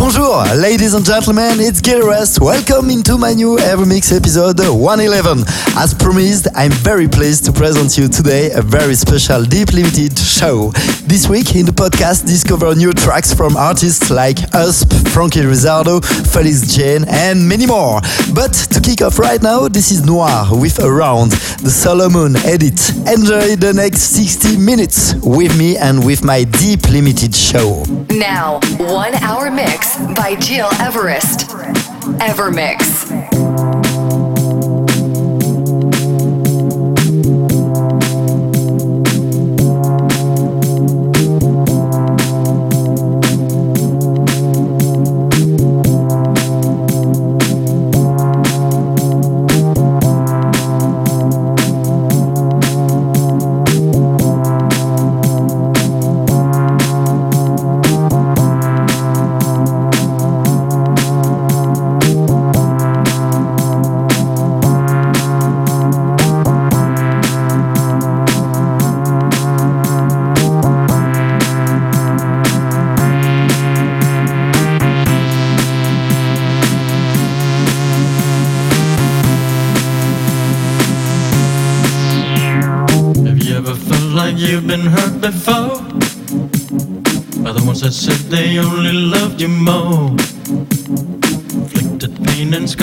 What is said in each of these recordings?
Bonjour, ladies and gentlemen, it's Gil Everest. Welcome into my new Evermix episode 111. As promised, I'm very pleased to present you today a very special Deep Limited show. This week in the podcast, discover new tracks from artists like Usp, Franky Rizardo, Felix Jaehn, and many more. But to kick off right now, this is Noir with Around, the Solomun edit. Enjoy the next 60 minutes with me and with my Deep Limited show. Now, one hour mix by Gil Everest. Evermix.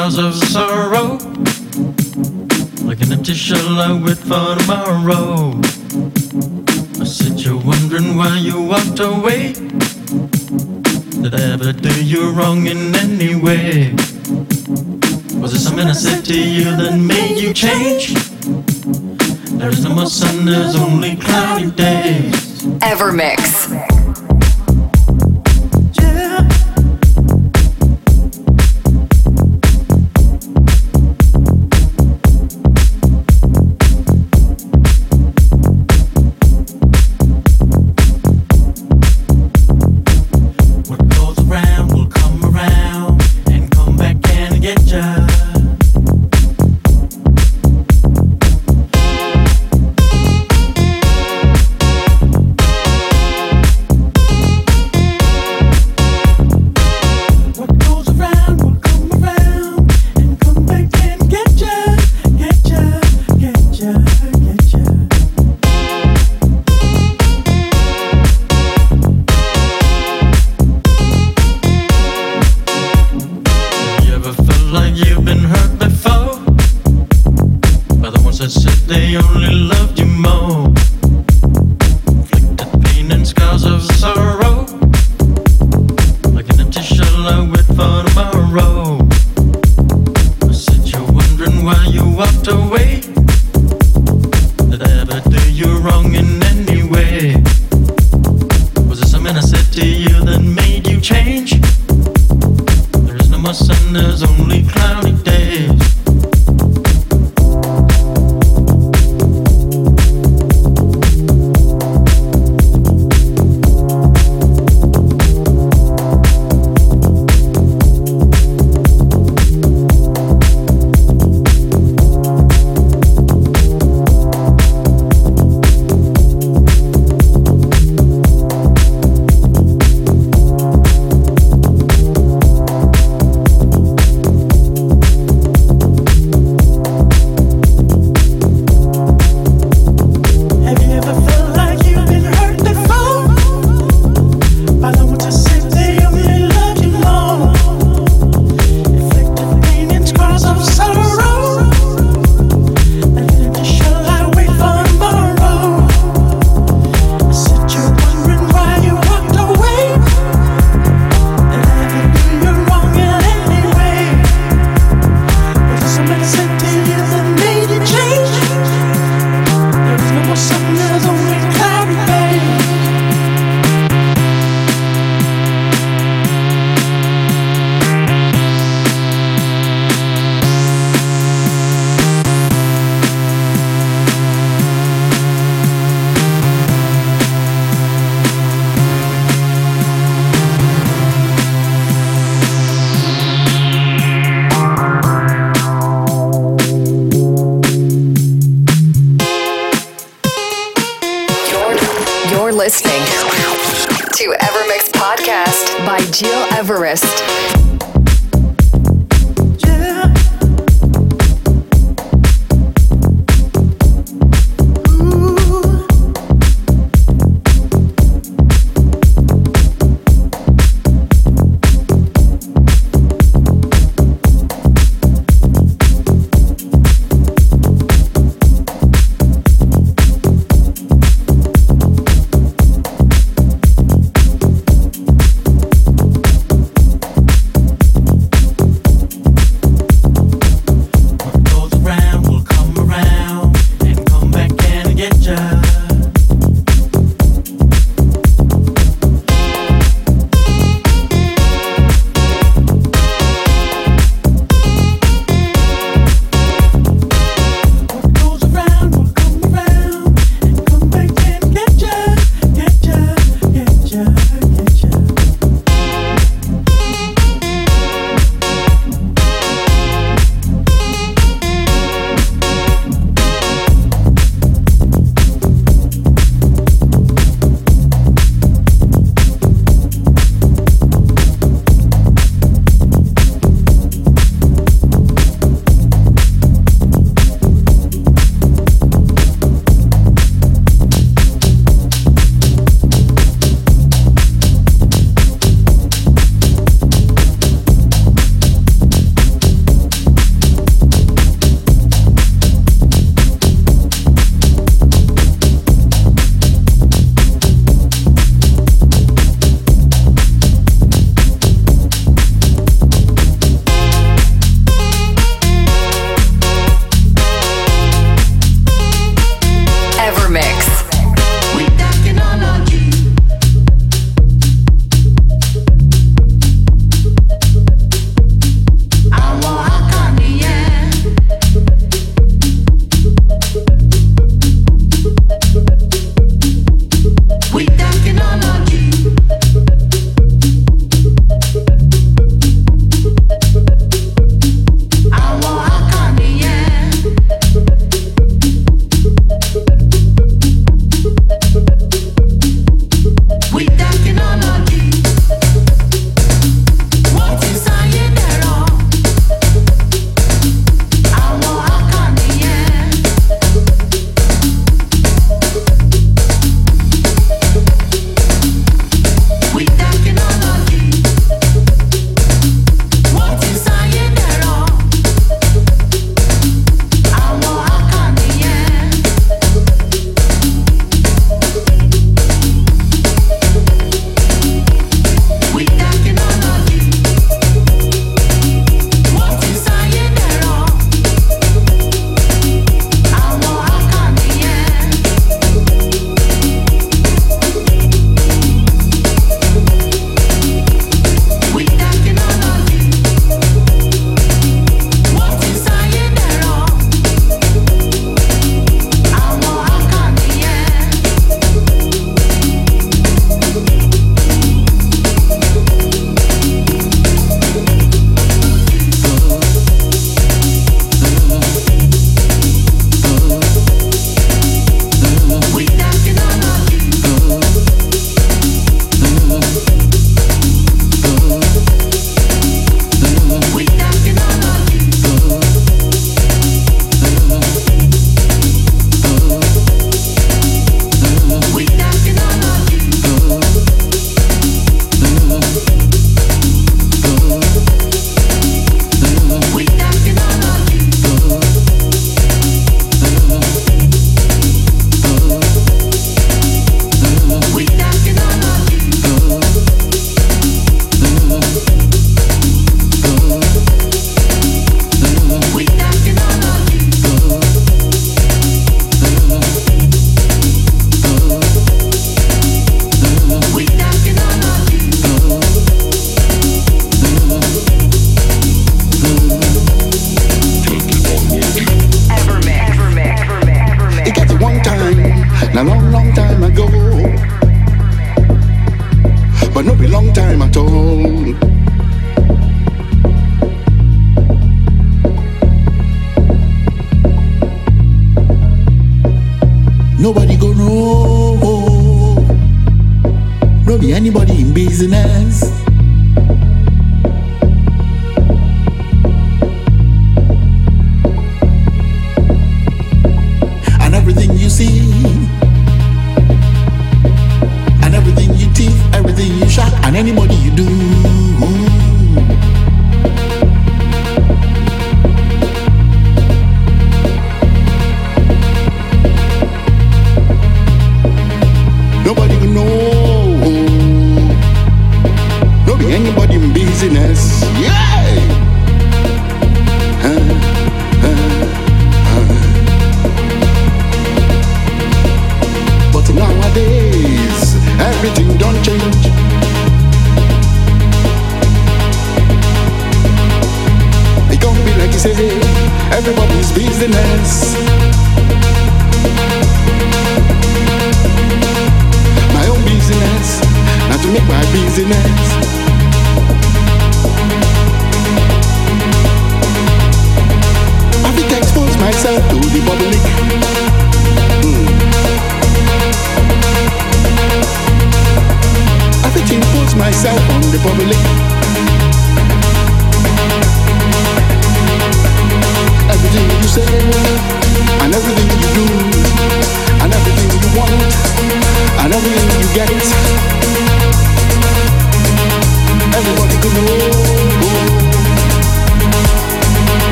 Scars of sorrow. Like an empty shell I wait for tomorrow. I said you're wondering why you walked away. Did I ever do you wrong in any way? Was it something I said to you that made you change? There is no more sun, there's only cloudy days. Evermix.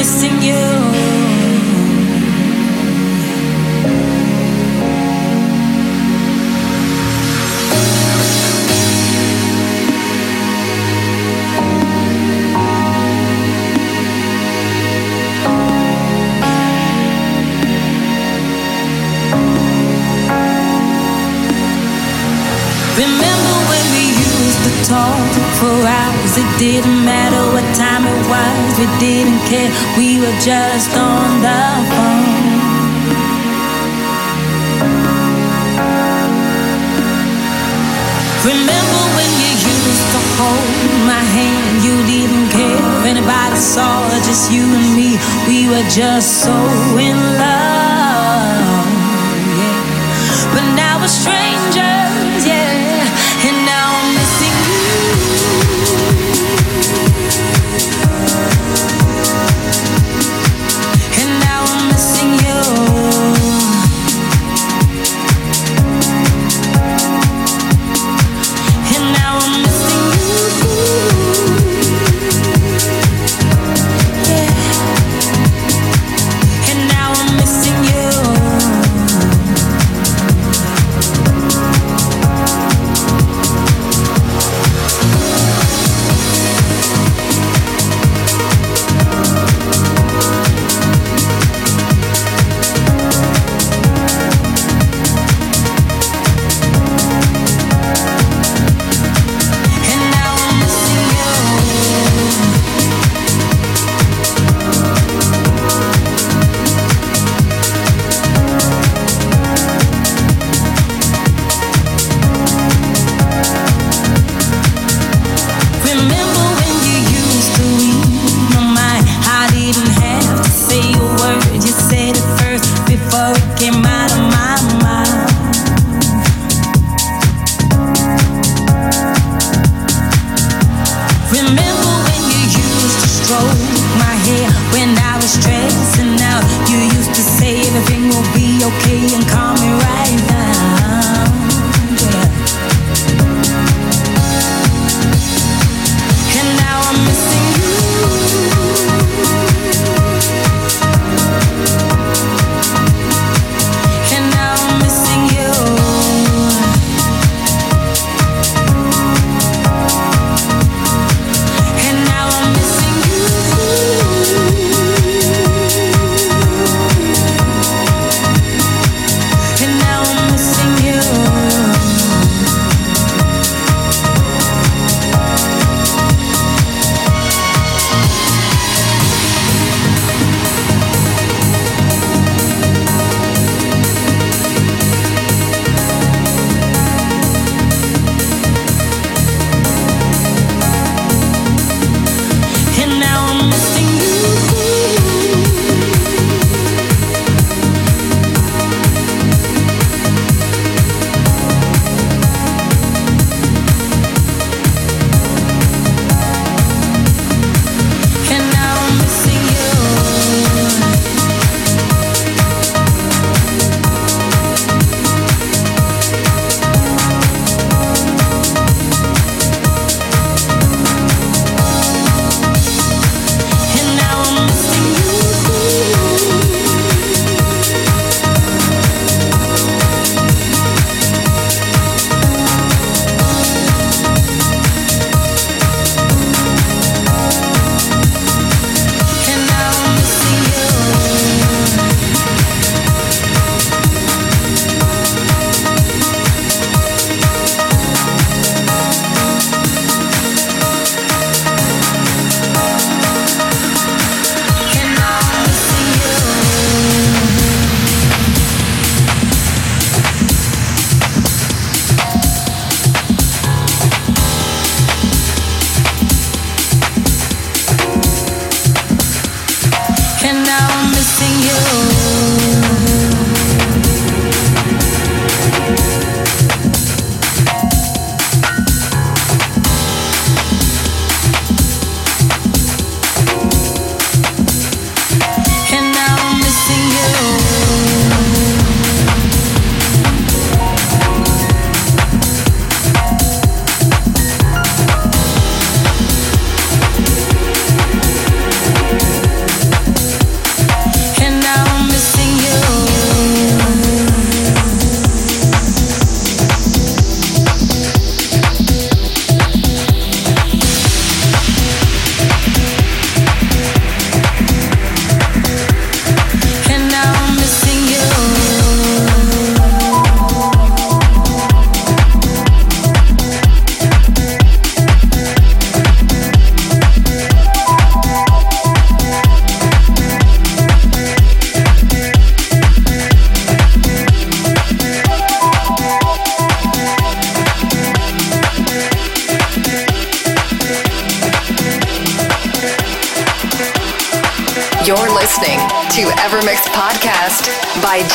missing you. Remember when we used to talk for hours, it didn't matter just on the phone. Remember when you used to hold my hand? You didn't care if anybody saw, just you and me. We were just so in love. Yeah. But now we're strangers,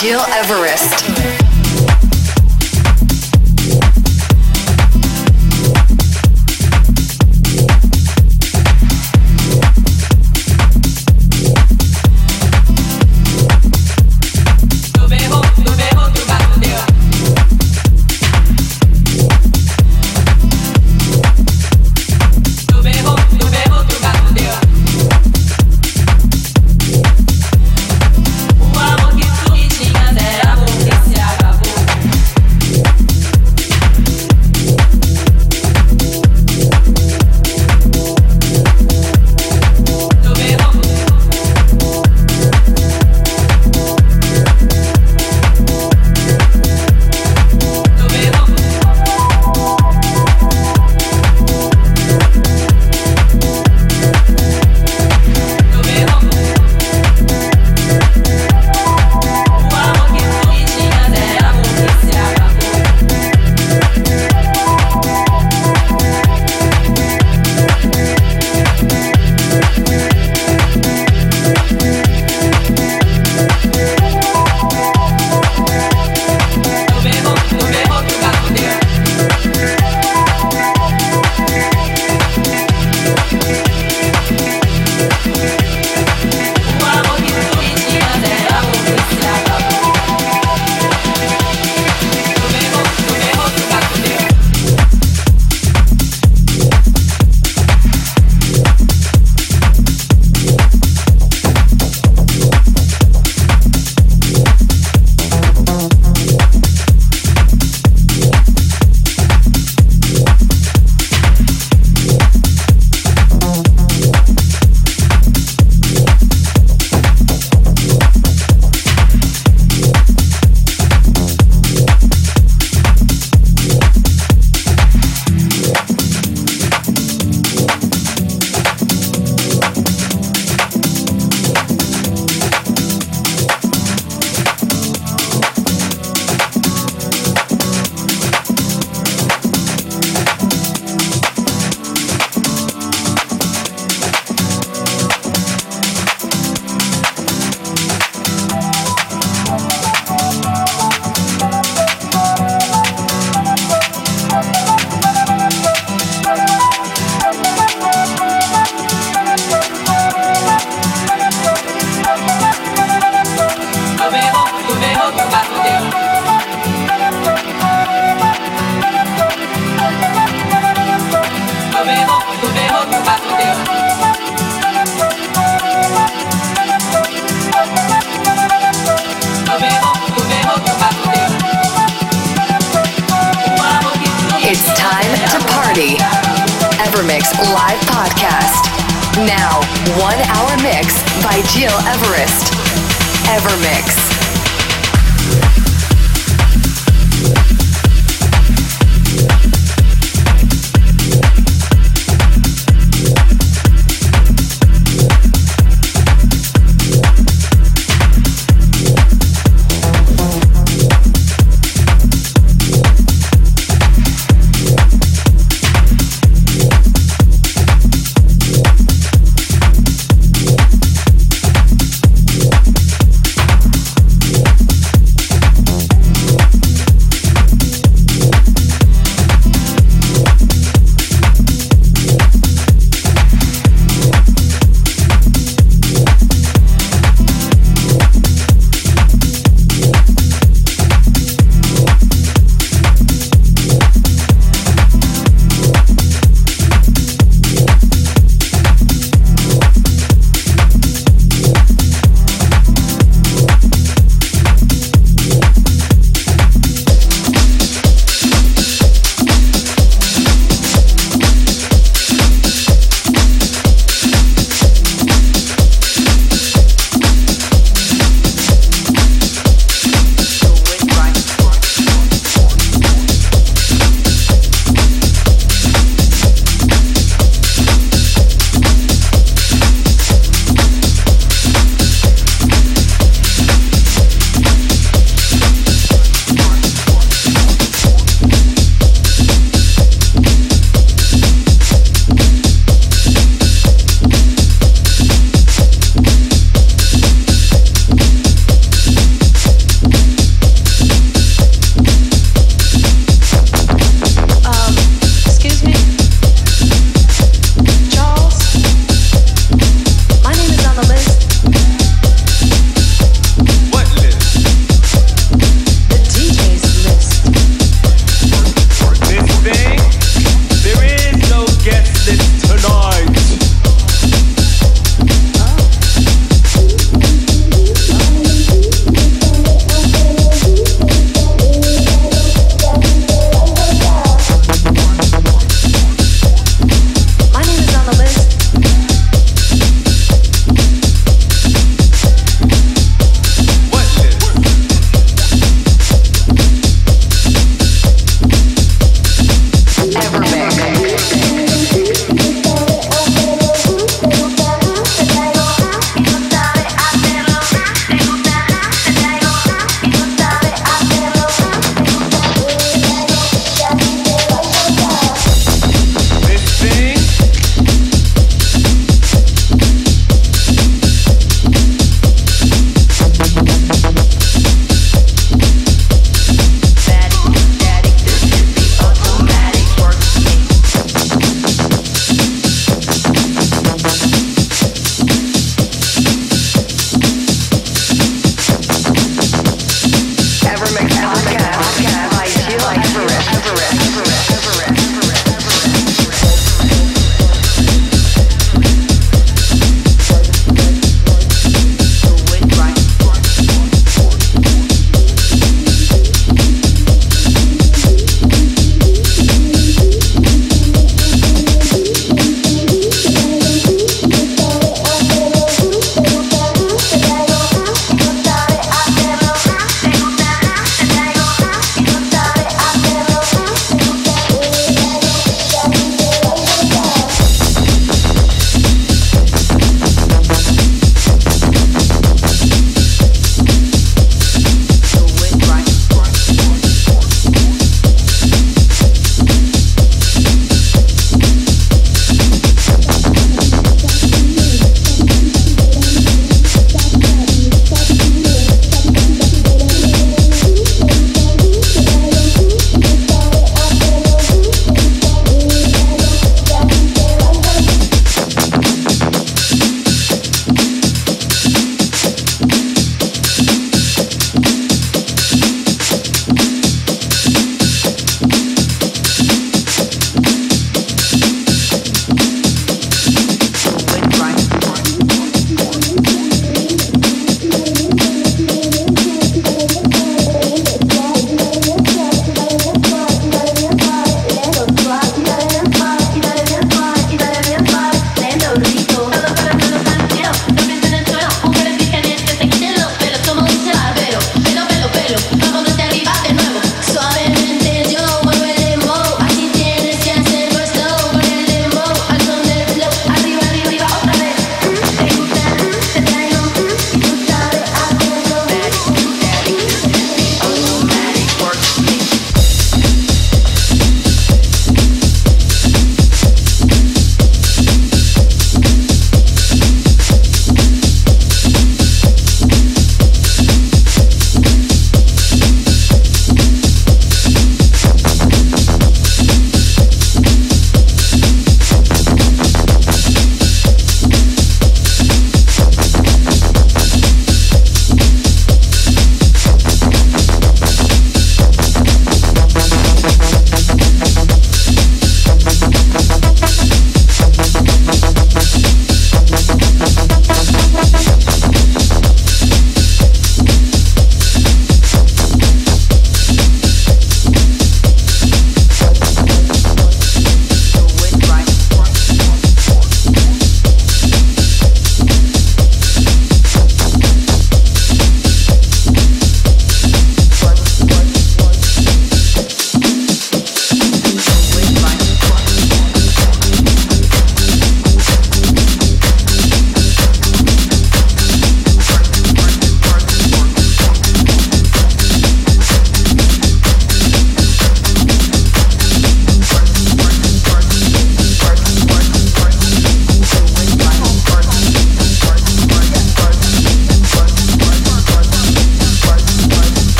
Gil Everest. O amor que tu me tinhas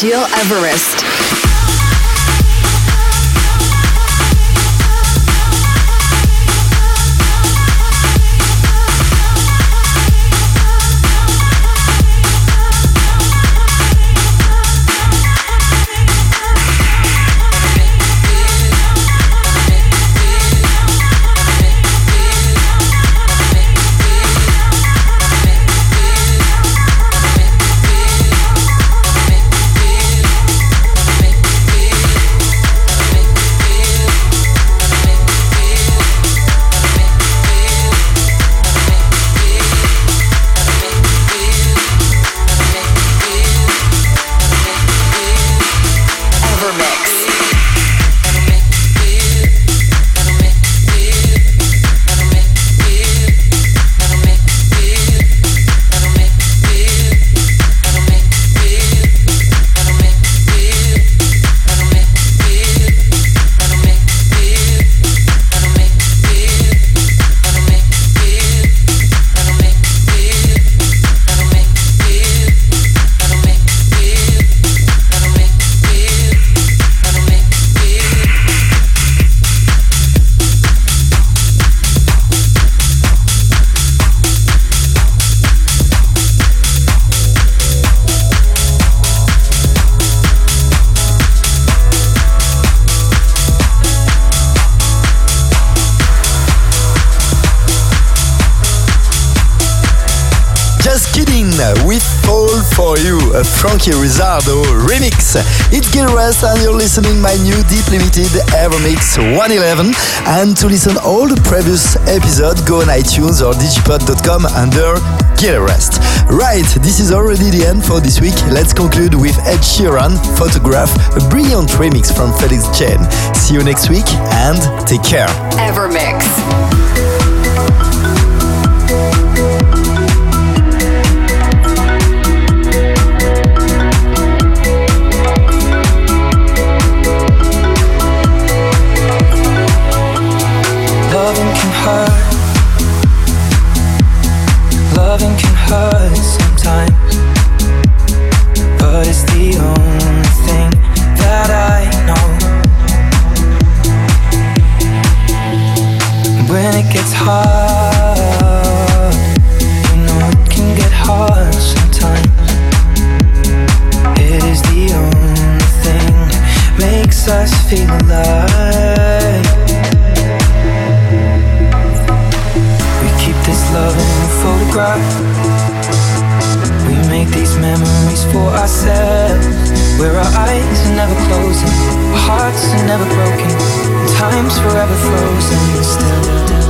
Gil Everest. Frankie Rizzardo remix. It's Gil Rest and you're listening my new deep limited Evermix 111. And to listen all the previous episodes, go on iTunes or digipod.com under Gil Rest. Right, this is already the end for this week. Let's conclude with Ed Sheeran, Photograph, a brilliant remix from Felix Jaehn. See you next week and take care. Evermix. We keep this love in a photograph. We make these memories for ourselves. Where our eyes are never closing, our hearts are never broken, time's forever frozen still.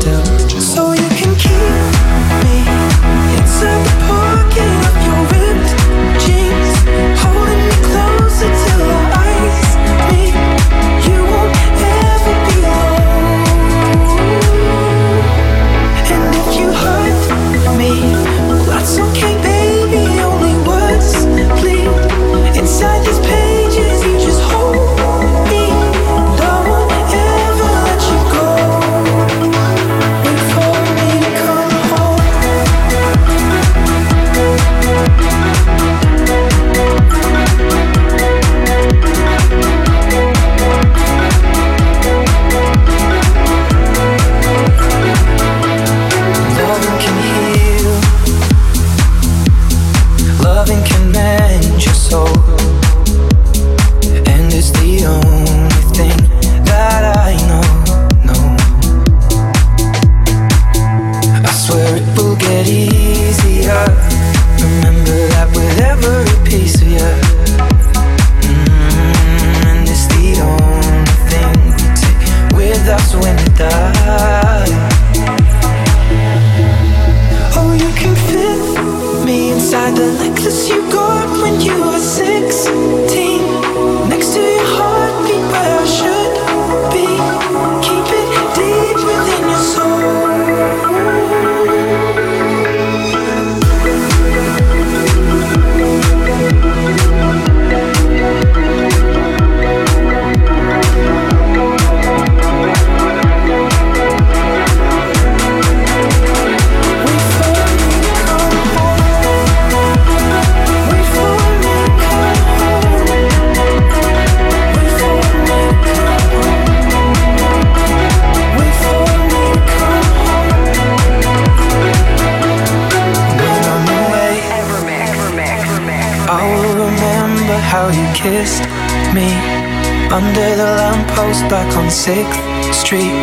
6th Street.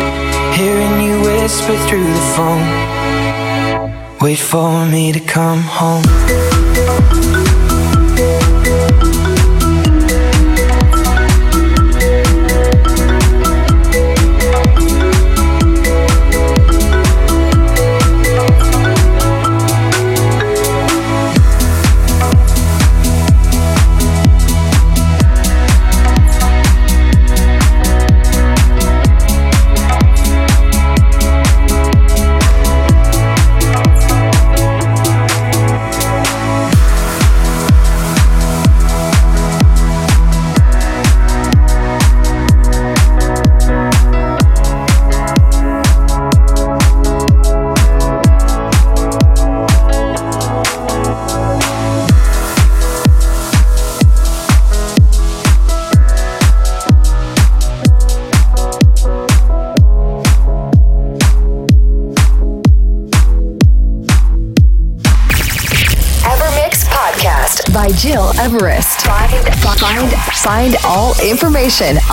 Hearing you whisper through the phone. Wait for me to come home.